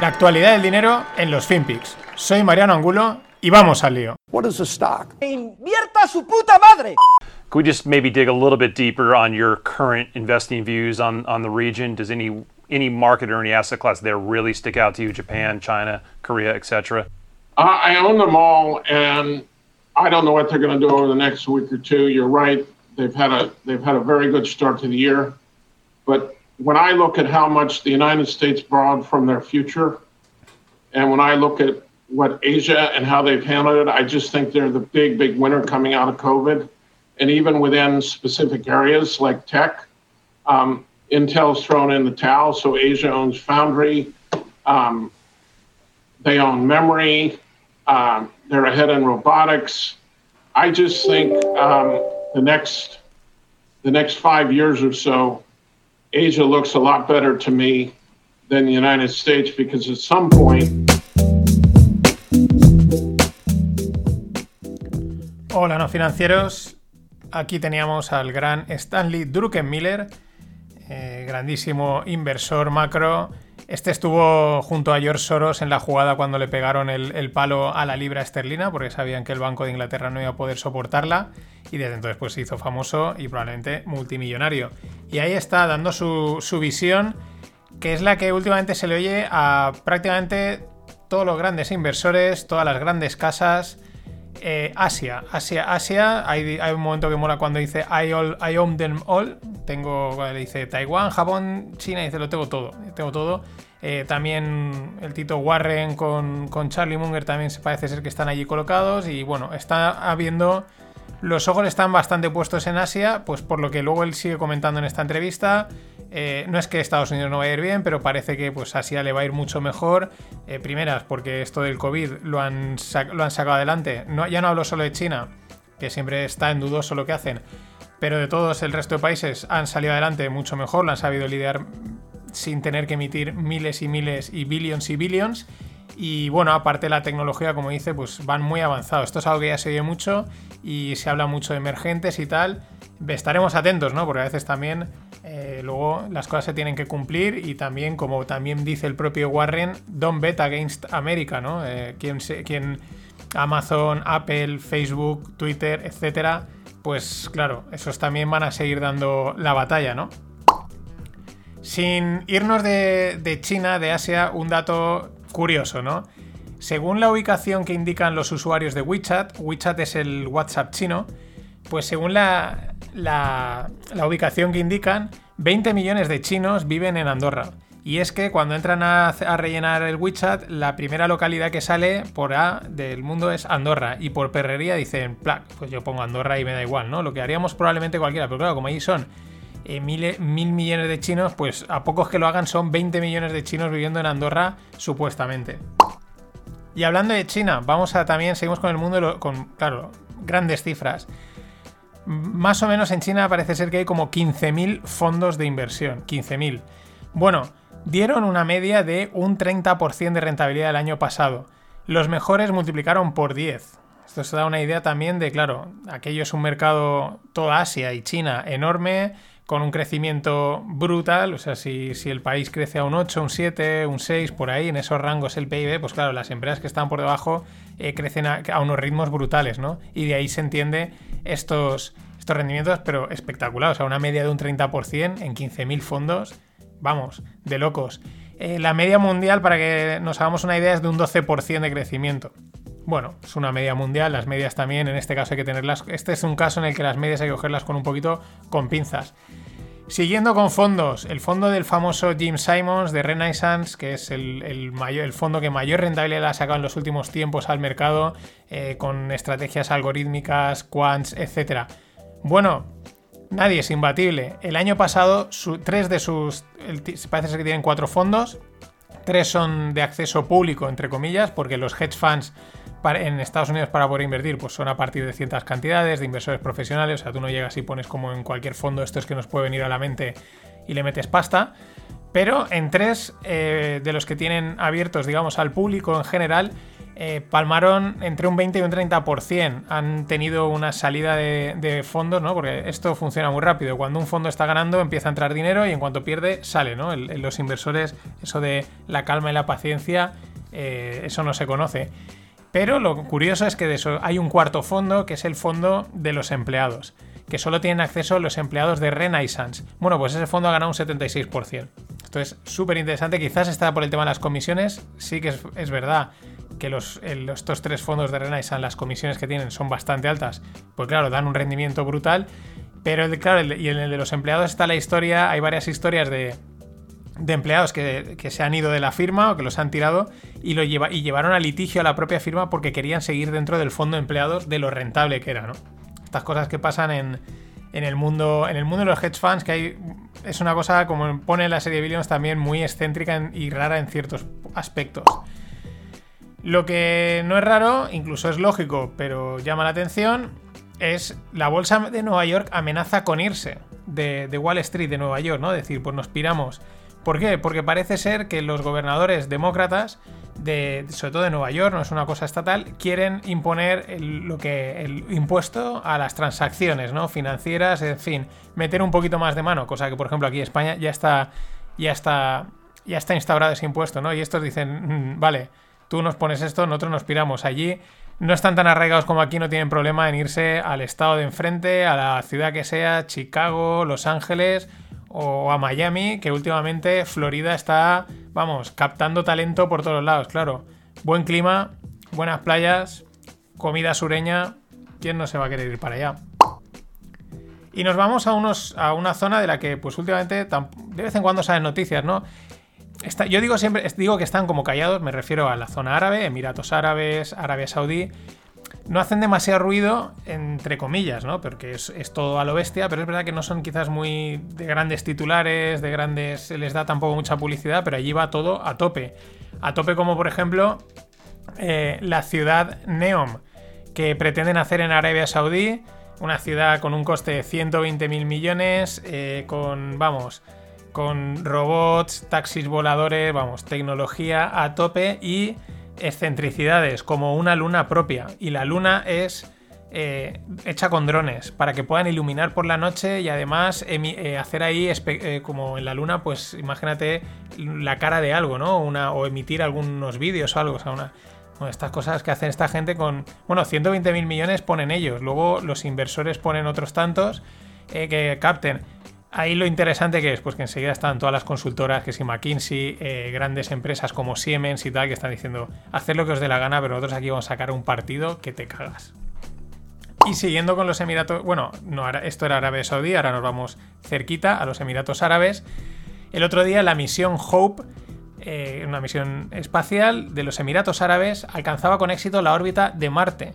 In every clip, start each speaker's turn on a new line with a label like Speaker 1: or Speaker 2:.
Speaker 1: La actualidad del dinero en los FinPix. Soy Mariano Angulo y vamos al lío.
Speaker 2: What is a stock?
Speaker 3: ¡Invierta su puta madre!
Speaker 4: Could we just maybe dig a little bit deeper on your current investing views on, on the region? Does any any market or any asset class there really stick out to you? Japan, China, Korea, etc.
Speaker 5: Uh, I own them all, and I don't know what they're going to do over the next week or two. You're right; they've had a they've had a very good start to the year, but when I look at how much the United States borrowed from their future, and when I look at what Asia and how they've handled it, I just think they're the big, big winner coming out of COVID. And even within specific areas like tech, um, Intel's thrown in the towel. So Asia owns Foundry, um, they own memory, um, they're ahead in robotics. I just think um, the next the next five years or so, Asia looks a lot better to me than the United States because at some point.
Speaker 1: Hola, no financieros. Aquí teníamos al gran Stanley Druckenmiller, eh, grandísimo inversor macro. Este estuvo junto a George Soros en la jugada cuando le pegaron el, palo a la libra esterlina, porque sabían que el Banco de Inglaterra no iba a poder soportarla, y desde entonces pues, se hizo famoso y probablemente multimillonario. Y ahí está dando su visión, que es la que últimamente se le oye a prácticamente todos los grandes inversores, todas las grandes casas. Eh, Asia, Asia, Asia. Hay, un momento que mola cuando dice I, all, I own them all. Tengo, le dice Taiwán, Japón, China, dice lo tengo todo. Tengo todo. Eh, también el Tito Warren con, con, Charlie Munger también parece ser que están allí colocados. Y bueno, está habiendo. Los ojos están bastante puestos en Asia, pues por lo que luego él sigue comentando en esta entrevista. Eh, no es que Estados Unidos no vaya a ir bien, pero parece que pues Asia le va a ir mucho mejor. Eh, primeras, porque esto del COVID lo han, sacado adelante. No, ya no hablo solo de China, que siempre está en dudoso lo que hacen, pero de todos el resto de países han salido adelante mucho mejor, lo han sabido lidiar sin tener que emitir miles y miles y billions y billions. Y bueno, aparte la tecnología, como dice, pues van muy avanzados. Esto es algo que ya se oye mucho y se habla mucho de emergentes y tal. Estaremos atentos, ¿no? Porque a veces también eh, luego las cosas se tienen que cumplir y también, como también dice el propio Warren, don't bet against America, ¿no? Eh, quien, quien Amazon, Apple, Facebook, Twitter, etcétera, pues claro, esos también van a seguir dando la batalla, ¿no? Sin irnos de, de China, de Asia, un dato curioso, ¿no? Según la ubicación que indican los usuarios de WeChat, WeChat es el WhatsApp chino, pues según la, la, ubicación que indican, 20 millones de chinos viven en Andorra. Y es que cuando entran a, a, rellenar el WeChat, la primera localidad que sale por A del mundo es Andorra. Y por perrería dicen, pues yo pongo Andorra y me da igual, ¿no? Lo que haríamos probablemente cualquiera. Pero claro, como ahí son eh, mil, mil, millones de chinos, pues a pocos que lo hagan son 20 millones de chinos viviendo en Andorra, supuestamente. Y hablando de China, vamos a también, seguimos con el mundo, con, claro, grandes cifras. Más o menos en China parece ser que hay como 15.000 fondos de inversión. 15.000. Bueno, dieron una media de un 30% de rentabilidad el año pasado. Los mejores multiplicaron por 10. Esto se da una idea también de, claro, aquello es un mercado, toda Asia y China enorme, con un crecimiento brutal, o sea, si, si, el país crece a un 8, un 7, un 6, por ahí, en esos rangos el PIB, pues claro, las empresas que están por debajo eh, crecen a, unos ritmos brutales, ¿no? Y de ahí se entiende estos, estos rendimientos, pero espectaculares, o sea, una media de un 30% en 15.000 fondos, vamos, de locos. Eh, la media mundial, para que nos hagamos una idea, es de un 12% de crecimiento. Bueno, es una media mundial, las medias también, en este caso hay que tenerlas. Este es un caso en el que las medias hay que cogerlas con un poquito con pinzas. Siguiendo con fondos, el fondo del famoso Jim Simons de Renaissance, que es el, el, mayor, el fondo que mayor rentabilidad ha sacado en los últimos tiempos al mercado, eh, con estrategias algorítmicas, quants, etc. Bueno, nadie es imbatible. El año pasado, tres de sus. Parece ser que tienen cuatro fondos. Tres son de acceso público, entre comillas, porque los hedge funds en Estados Unidos para poder invertir, pues son a partir de ciertas cantidades de inversores profesionales. O sea, tú no llegas y pones como en cualquier fondo, esto es que nos puede venir a la mente y le metes pasta. Pero en tres eh, de los que tienen abiertos, digamos, al público en general, eh, palmaron entre un 20 y un 30%. Han tenido una salida de, fondos, ¿no? Porque esto funciona muy rápido. Cuando un fondo está ganando, empieza a entrar dinero y en cuanto pierde, sale, ¿no? Los inversores, eso de la calma y la paciencia, eh, eso no se conoce. Pero lo curioso es que de eso hay un cuarto fondo, que es el fondo de los empleados, que solo tienen acceso los empleados de Renaissance. Bueno, pues ese fondo ha ganado un 76%. Esto es súper interesante, quizás está por el tema de las comisiones, sí que es, verdad que los, estos tres fondos de Renaissance, las comisiones que tienen son bastante altas, pues claro, dan un rendimiento brutal. Pero claro, y en el de los empleados está la historia, hay varias historias de, de empleados que, que, se han ido de la firma o que los han tirado y, lo lleva, y llevaron a litigio a la propia firma porque querían seguir dentro del fondo de empleados de lo rentable que era, ¿no? Estas cosas que pasan en, en el mundo en el mundo de los hedge funds que hay es una cosa como pone la serie Billions también muy excéntrica y rara en ciertos aspectos. Lo que no es raro, incluso es lógico, pero llama la atención, es la bolsa de Nueva York amenaza con irse de, Wall Street de Nueva York, ¿no? decir, pues nos piramos. ¿Por qué? Porque parece ser que los gobernadores demócratas, de, sobre todo de Nueva York, no es una cosa estatal, quieren imponer el, lo que, el impuesto a las transacciones ¿no? financieras, en fin, meter un poquito más de mano, cosa que por ejemplo aquí en España ya está, ya está, ya está instaurado ese impuesto, ¿no? Y estos dicen, mm, vale, tú nos pones esto, nosotros nos piramos. Allí no están tan arraigados como aquí, no tienen problema en irse al estado de enfrente, a la ciudad que sea, Chicago, Los Ángeles o a Miami, que últimamente Florida está, vamos, captando talento por todos lados, claro. Buen clima, buenas playas, comida sureña, ¿quién no se va a querer ir para allá? Y nos vamos a, unos, a una zona de la que, pues últimamente, de vez en cuando salen noticias, ¿no? yo digo siempre, digo que están como callados, me refiero a la zona árabe, Emiratos Árabes, Arabia Saudí. No hacen demasiado ruido, entre comillas, ¿no? Porque es, todo a lo bestia, pero es verdad que no son quizás muy de grandes titulares, de grandes. Se les da tampoco mucha publicidad, pero allí va todo a tope. A tope, como por ejemplo eh, la ciudad Neom, que pretenden hacer en Arabia Saudí. Una ciudad con un coste de 120 mil millones, eh, con, vamos, con robots, taxis voladores, vamos, tecnología a tope y excentricidades, como una luna propia. Y la luna es eh, hecha con drones, para que puedan iluminar por la noche y además eh, hacer ahí, eh, como en la luna, pues imagínate la cara de algo, ¿no? Una, o emitir algunos vídeos o algo, o sea, una... estas cosas que hacen esta gente con... Bueno, 120 mil millones ponen ellos, luego los inversores ponen otros tantos que capten ahí lo interesante que es, pues que enseguida están todas las consultoras, que si McKinsey, eh, grandes empresas como Siemens y tal, que están diciendo, haced lo que os dé la gana, pero nosotros aquí vamos a sacar un partido que te cagas. Y siguiendo con los Emiratos, bueno, no, esto era Arabia Saudí, ahora nos vamos cerquita a los Emiratos Árabes. El otro día la misión Hope, eh, una misión espacial de los Emiratos Árabes, alcanzaba con éxito la órbita de Marte.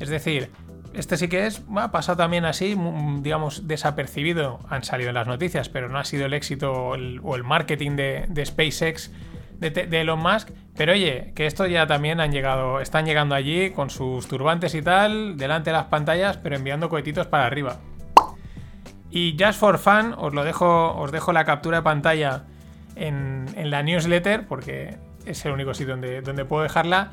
Speaker 1: Es decir, este sí que es, ha pasado también así, digamos, desapercibido. Han salido en las noticias, pero no ha sido el éxito o el, marketing de, SpaceX de, Elon Musk. Pero oye, que esto ya también han llegado, están llegando allí con sus turbantes y tal, delante de las pantallas, pero enviando cohetitos para arriba. Y Just for Fun, os lo dejo, os dejo la captura de pantalla en, la newsletter, porque es el único sitio donde, donde puedo dejarla.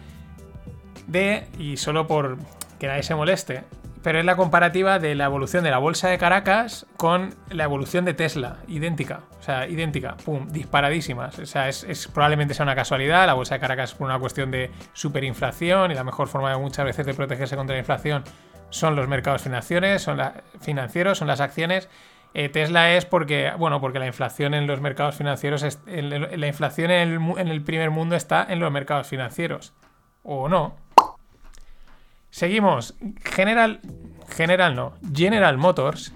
Speaker 1: De, y solo por, que nadie se moleste, pero es la comparativa de la evolución de la bolsa de Caracas con la evolución de Tesla, idéntica, o sea, idéntica, pum, disparadísimas. O sea, es, probablemente sea una casualidad, la bolsa de Caracas por una cuestión de superinflación y la mejor forma de muchas veces de protegerse contra la inflación son los mercados financieros, son financieros, son las acciones. Eh, Tesla es porque, bueno, porque la inflación en los mercados financieros, la inflación en el primer mundo está en los mercados financieros. O no, Seguimos. General. General no. General Motors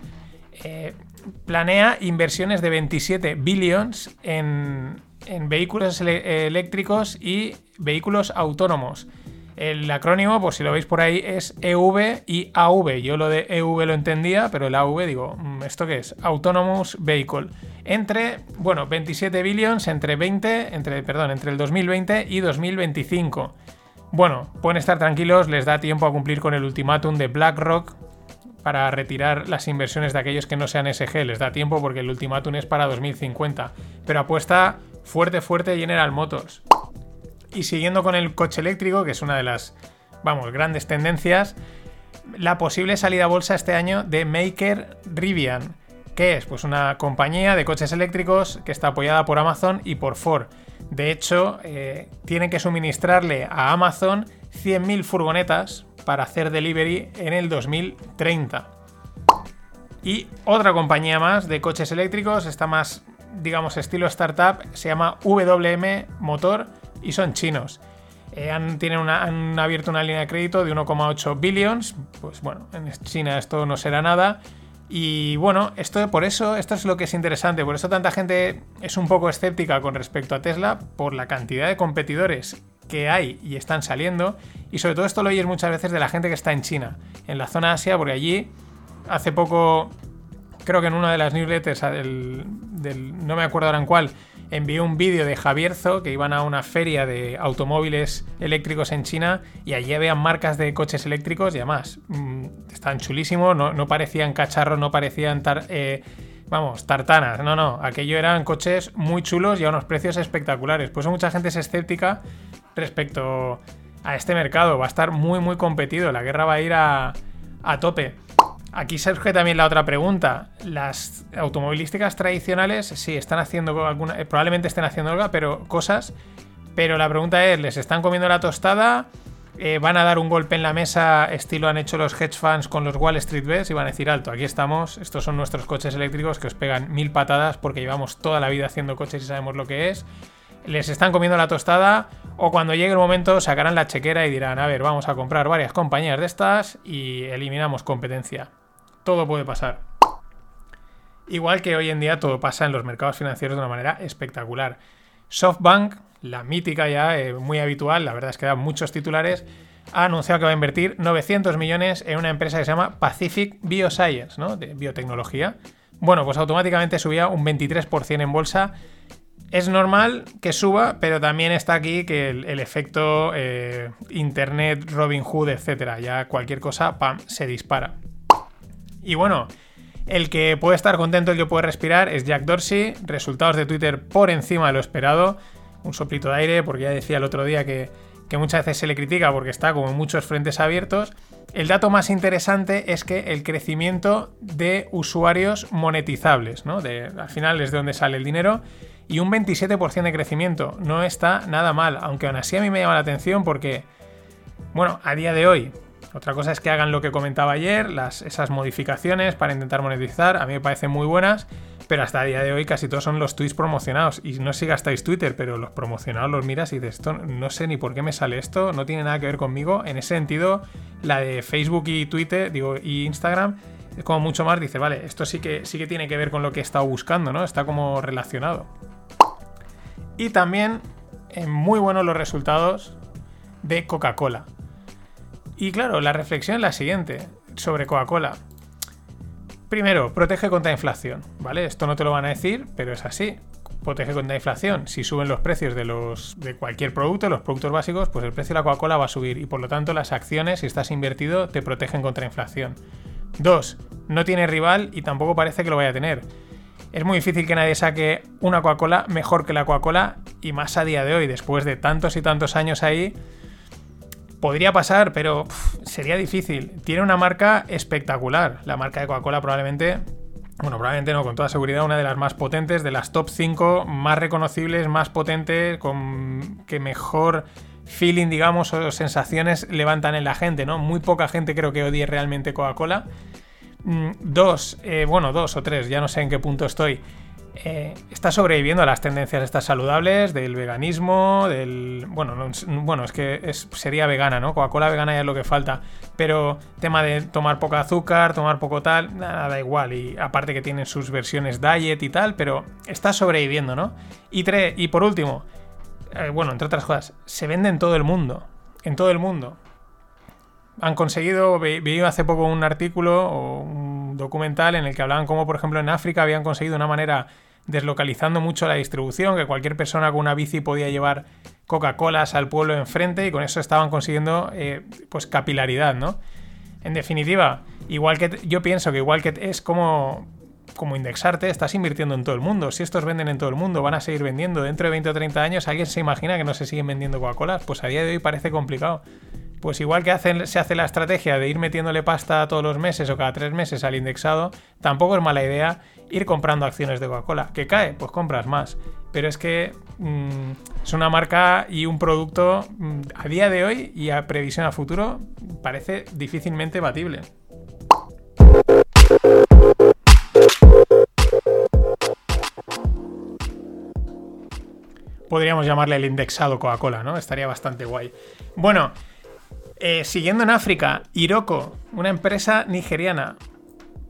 Speaker 1: eh, planea inversiones de 27 billions en, vehículos eléctricos y vehículos autónomos. El acrónimo, por si lo veis por ahí, es EV y AV. Yo lo de EV lo entendía, pero el AV digo, mm, ¿esto qué es? Autonomous Vehicle. Entre, bueno, 27 billions entre 20, entre, perdón, entre el 2020 y 2025. Bueno, pueden estar tranquilos, les da tiempo a cumplir con el ultimátum de BlackRock para retirar las inversiones de aquellos que no sean SG. Les da tiempo porque el ultimátum es para 2050. Pero apuesta fuerte, fuerte General Motors. Y siguiendo con el coche eléctrico, que es una de las, vamos, grandes tendencias, la posible salida a bolsa este año de Maker Rivian. ¿Qué es? Pues una compañía de coches eléctricos que está apoyada por Amazon y por Ford. De hecho, eh, tienen que suministrarle a Amazon 100.000 furgonetas para hacer delivery en el 2030. Y otra compañía más de coches eléctricos, está más, digamos, estilo startup, se llama WM Motor y son chinos. Eh, han, tienen han abierto una línea de crédito de 1,8 billions. Pues bueno, en China esto no será nada. Y bueno, esto por eso, esto es lo que es interesante. Por eso tanta gente es un poco escéptica con respecto a Tesla, por la cantidad de competidores que hay y están saliendo. Y sobre todo esto lo oyes muchas veces de la gente que está en China, en la zona Asia, porque allí hace poco, creo que en una de las newsletters del, no me acuerdo ahora en cuál, envió un vídeo de Javierzo que iban a una feria de automóviles eléctricos en China y allí habían marcas de coches eléctricos y además mm, están chulísimos, no, parecían cacharros, no parecían eh, vamos, tartanas, no, no, aquello eran coches muy chulos y a unos precios espectaculares. Pues mucha gente es escéptica respecto a este mercado, va a estar muy muy competido, la guerra va a ir a, a tope. Aquí surge también la otra pregunta. Las automovilísticas tradicionales sí están haciendo alguna, eh, probablemente estén haciendo algo, pero cosas. Pero la pregunta es, ¿les están comiendo la tostada? Eh, ¿Van a dar un golpe en la mesa estilo han hecho los hedge funds con los Wall Street Bets y van a decir alto, aquí estamos, estos son nuestros coches eléctricos que os pegan mil patadas porque llevamos toda la vida haciendo coches y sabemos lo que es? ¿Les están comiendo la tostada? O cuando llegue el momento sacarán la chequera y dirán, a ver, vamos a comprar varias compañías de estas y eliminamos competencia todo puede pasar. Igual que hoy en día todo pasa en los mercados financieros de una manera espectacular. SoftBank, la mítica ya, eh, muy habitual, la verdad es que da muchos titulares, ha anunciado que va a invertir 900 millones en una empresa que se llama Pacific Bioscience, ¿no? De biotecnología. Bueno, pues automáticamente subía un 23% en bolsa. Es normal que suba, pero también está aquí que el, efecto eh, Internet, Robin Hood, etcétera, ya cualquier cosa, pam, se dispara. Y bueno, el que puede estar contento, el que puede respirar es Jack Dorsey. Resultados de Twitter por encima de lo esperado. Un soplito de aire, porque ya decía el otro día que, muchas veces se le critica porque está como muchos frentes abiertos. El dato más interesante es que el crecimiento de usuarios monetizables, ¿no? De, al final es de donde sale el dinero. Y un 27% de crecimiento. No está nada mal, aunque aún así a mí me llama la atención porque, bueno, a día de hoy, otra cosa es que hagan lo que comentaba ayer, las, esas modificaciones para intentar monetizar, a mí me parecen muy buenas, pero hasta el día de hoy casi todos son los tweets promocionados. Y no sé si gastáis Twitter, pero los promocionados los miras y dices, esto no sé ni por qué me sale esto, no tiene nada que ver conmigo. En ese sentido, la de Facebook y Twitter, digo, y Instagram, es como mucho más, dice, vale, esto sí que, sí que tiene que ver con lo que he estado buscando, ¿no? Está como relacionado. Y también, en muy buenos los resultados de Coca-Cola. Y claro, la reflexión es la siguiente sobre Coca-Cola. Primero, protege contra inflación, ¿vale? Esto no te lo van a decir, pero es así. Protege contra inflación. Si suben los precios de, los, de cualquier producto, los productos básicos, pues el precio de la Coca-Cola va a subir y por lo tanto las acciones, si estás invertido, te protegen contra inflación. Dos, no tiene rival y tampoco parece que lo vaya a tener. Es muy difícil que nadie saque una Coca-Cola mejor que la Coca-Cola y más a día de hoy, después de tantos y tantos años ahí, Podría pasar, pero sería difícil. Tiene una marca espectacular. La marca de Coca-Cola probablemente, bueno, probablemente no, con toda seguridad, una de las más potentes, de las top 5 más reconocibles, más potentes, con que mejor feeling, digamos, o sensaciones levantan en la gente, ¿no? Muy poca gente creo que odie realmente Coca-Cola. Mm, dos, eh, bueno, dos o tres, ya no sé en qué punto estoy. Eh, está sobreviviendo a las tendencias estas saludables, del veganismo, del... Bueno, bueno es que sería vegana, ¿no? Coca-Cola vegana ya es lo que falta. Pero tema de tomar poco azúcar, tomar poco tal, nada, da igual. Y aparte que tienen sus versiones diet y tal, pero está sobreviviendo, ¿no? Y, tres, y por último, eh, bueno, entre otras cosas, se vende en todo el mundo. En todo el mundo. Han conseguido, vi hace poco un artículo o un documental en el que hablaban cómo, por ejemplo, en África habían conseguido una manera deslocalizando mucho la distribución, que cualquier persona con una bici podía llevar Coca-Colas al pueblo enfrente y con eso estaban consiguiendo eh, pues capilaridad, ¿no? En definitiva, igual que yo pienso que igual que es como como indexarte, estás invirtiendo en todo el mundo. Si estos venden en todo el mundo, van a seguir vendiendo. Dentro de 20 o 30 años, ¿alguien se imagina que no se siguen vendiendo Coca-Cola? Pues a día de hoy parece complicado. Pues igual que se hace la estrategia de ir metiéndole pasta todos los meses o cada tres meses al indexado, tampoco es mala idea ir comprando acciones de Coca-Cola. ¿Que cae? Pues compras más. Pero es que mm, es una marca y un producto mm, a día de hoy y a previsión a futuro parece difícilmente batible. Podríamos llamarle el indexado Coca-Cola, ¿no? Estaría bastante guay. Bueno, eh, siguiendo en África, Iroko, una empresa nigeriana,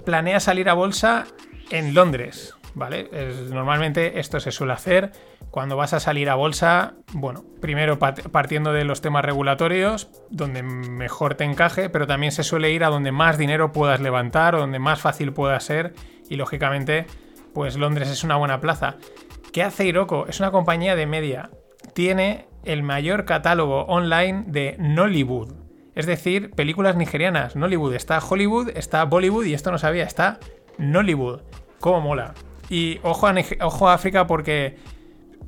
Speaker 1: planea salir a bolsa en Londres, ¿vale? normalmente esto se suele hacer cuando vas a salir a bolsa, bueno, primero partiendo de los temas regulatorios, donde mejor te encaje, pero también se suele ir a donde más dinero puedas levantar donde más fácil pueda ser y lógicamente, pues Londres es una buena plaza. ¿Qué hace Iroko? Es una compañía de media. Tiene el mayor catálogo online de Nollywood. Es decir, películas nigerianas. Nollywood está Hollywood, está Bollywood y esto no sabía, está Nollywood. ¿Cómo mola? Y ojo a, ojo África porque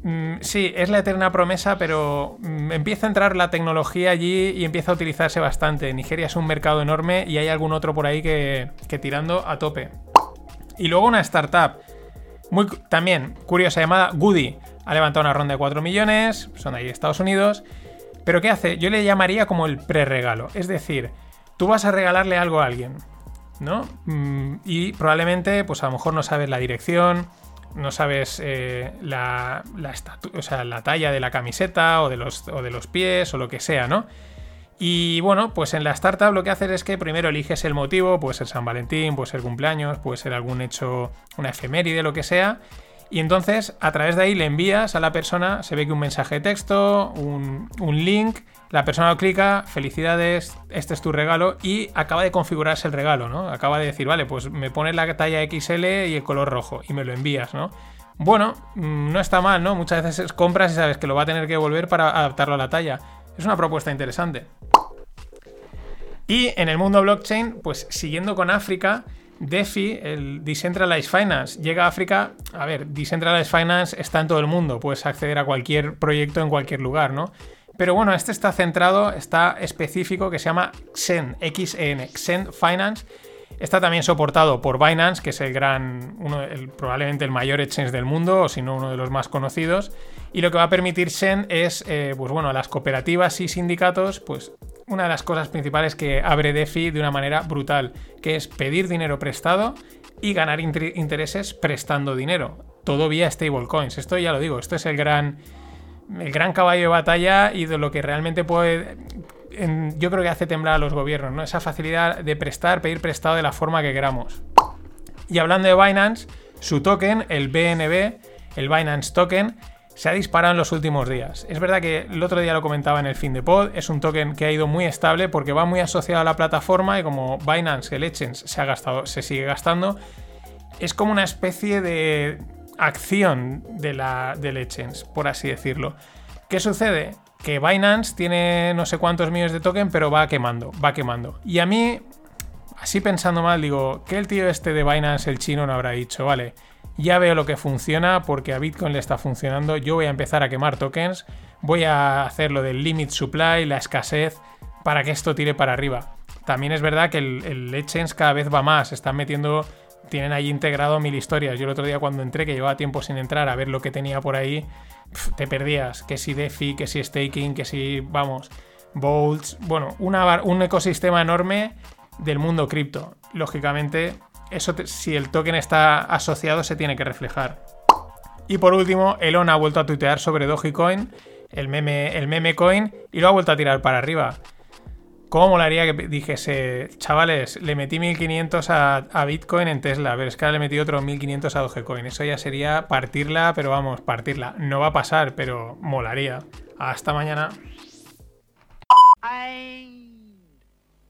Speaker 1: mm, sí, es la eterna promesa, pero mm, empieza a entrar la tecnología allí y empieza a utilizarse bastante. Nigeria es un mercado enorme y hay algún otro por ahí que, tirando a tope. Y luego una startup, muy también curiosa, llamada Goody. Ha levantado una ronda de 4 millones, son ahí Estados Unidos. Pero ¿qué hace? Yo le llamaría como el pre-regalo. Es decir, tú vas a regalarle algo a alguien, ¿no? Mm, y probablemente, pues a lo mejor no sabes la dirección, no sabes eh, la, o sea, la talla de la camiseta o de, los, o de los pies o lo que sea, ¿no? Y bueno, pues en la startup lo que haces es que primero eliges el motivo, puede ser San Valentín, puede ser cumpleaños, puede ser algún hecho, una efeméride, lo que sea, y entonces, a través de ahí le envías a la persona, se ve que un mensaje de texto, un, link, la persona lo clica, felicidades, este es tu regalo, y acaba de configurarse el regalo, ¿no? Acaba de decir, vale, pues me pones la talla XL y el color rojo, y me lo envías, ¿no? Bueno, mm, no está mal, ¿no? Muchas veces compras y sabes que lo va a tener que volver para adaptarlo a la talla. Es una propuesta interesante. Y en el mundo blockchain, pues siguiendo con África, DeFi, el Decentralized Finance, llega a África. A ver, Decentralized Finance está en todo el mundo, puedes acceder a cualquier proyecto en cualquier lugar, ¿no? Pero bueno, este está centrado, está específico, que se llama XEN, XEN, XEN Finance. Está también soportado por Binance, que es el gran, uno, probablemente el mayor exchange del mundo, o si no uno de los más conocidos. Y lo que va a permitir XEN es, eh, pues bueno, a las cooperativas y sindicatos, pues una de las cosas principales que abre DeFi de una manera brutal, que es pedir dinero prestado y ganar intereses prestando dinero. Todo vía stablecoins. Esto ya lo digo, esto es el gran, el gran caballo de batalla y de lo que realmente puede. yo creo que hace temblar a los gobiernos, ¿no? Esa facilidad de prestar, pedir prestado de la forma que queramos. Y hablando de Binance, su token, el BNB, el Binance Token, se ha disparado en los últimos días. Es verdad que el otro día lo comentaba en el fin de pod, es un token que ha ido muy estable porque va muy asociado a la plataforma y como Binance, el Exchange, se, ha gastado, se sigue gastando, es como una especie de acción de la, del Exchange, por así decirlo. ¿Qué sucede? Que Binance tiene no sé cuántos millones de token, pero va quemando, va quemando. Y a mí, así pensando mal, digo, ¿qué el tío este de Binance, el chino, no habrá dicho? Vale, ya veo lo que funciona porque a Bitcoin le está funcionando. Yo voy a empezar a quemar tokens, voy a hacer lo del limit supply, la escasez, para que esto tire para arriba. También es verdad que el, el cada vez va más, están metiendo, tienen ahí integrado mil historias. Yo el otro día cuando entré, que llevaba tiempo sin entrar a ver lo que tenía por ahí, te perdías. Que si DeFi, que si staking, que si, vamos, Bolts, bueno, un ecosistema enorme del mundo cripto. Lógicamente, eso si el token está asociado se tiene que reflejar. Y por último, Elon ha vuelto a tuitear sobre Dogecoin, el meme, el meme coin, y lo ha vuelto a tirar para arriba. ¿Cómo molaría que dijese, chavales, le metí 1500 a, a, Bitcoin en Tesla, ver, es que ahora le metí otros 1500 a Dogecoin? Eso ya sería partirla, pero vamos, partirla. No va a pasar, pero molaría. Hasta mañana.